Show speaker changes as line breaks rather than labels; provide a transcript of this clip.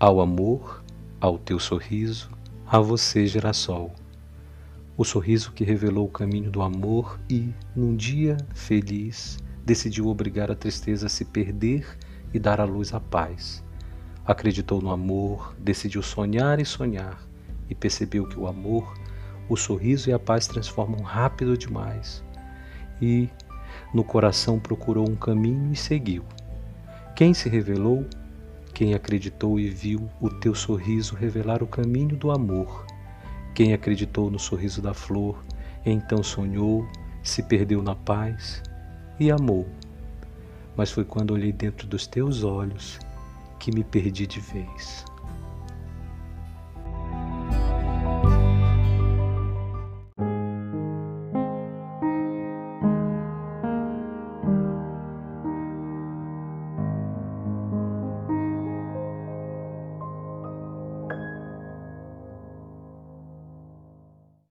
ao amor, ao teu sorriso, a você, girassol. O sorriso que revelou o caminho do amor e, num dia feliz, decidiu obrigar a tristeza a se perder e dar à luz a paz. Acreditou no amor, decidiu sonhar e sonhar, e percebeu que o amor, o sorriso e a paz transformam rápido demais. E, no coração, procurou um caminho e seguiu. Quem se revelou? Quem acreditou e viu o teu sorriso revelar o caminho do amor. Quem acreditou no sorriso da flor, então sonhou, se perdeu na paz e amou. Mas foi quando olhei dentro dos teus olhos que me perdi de vez.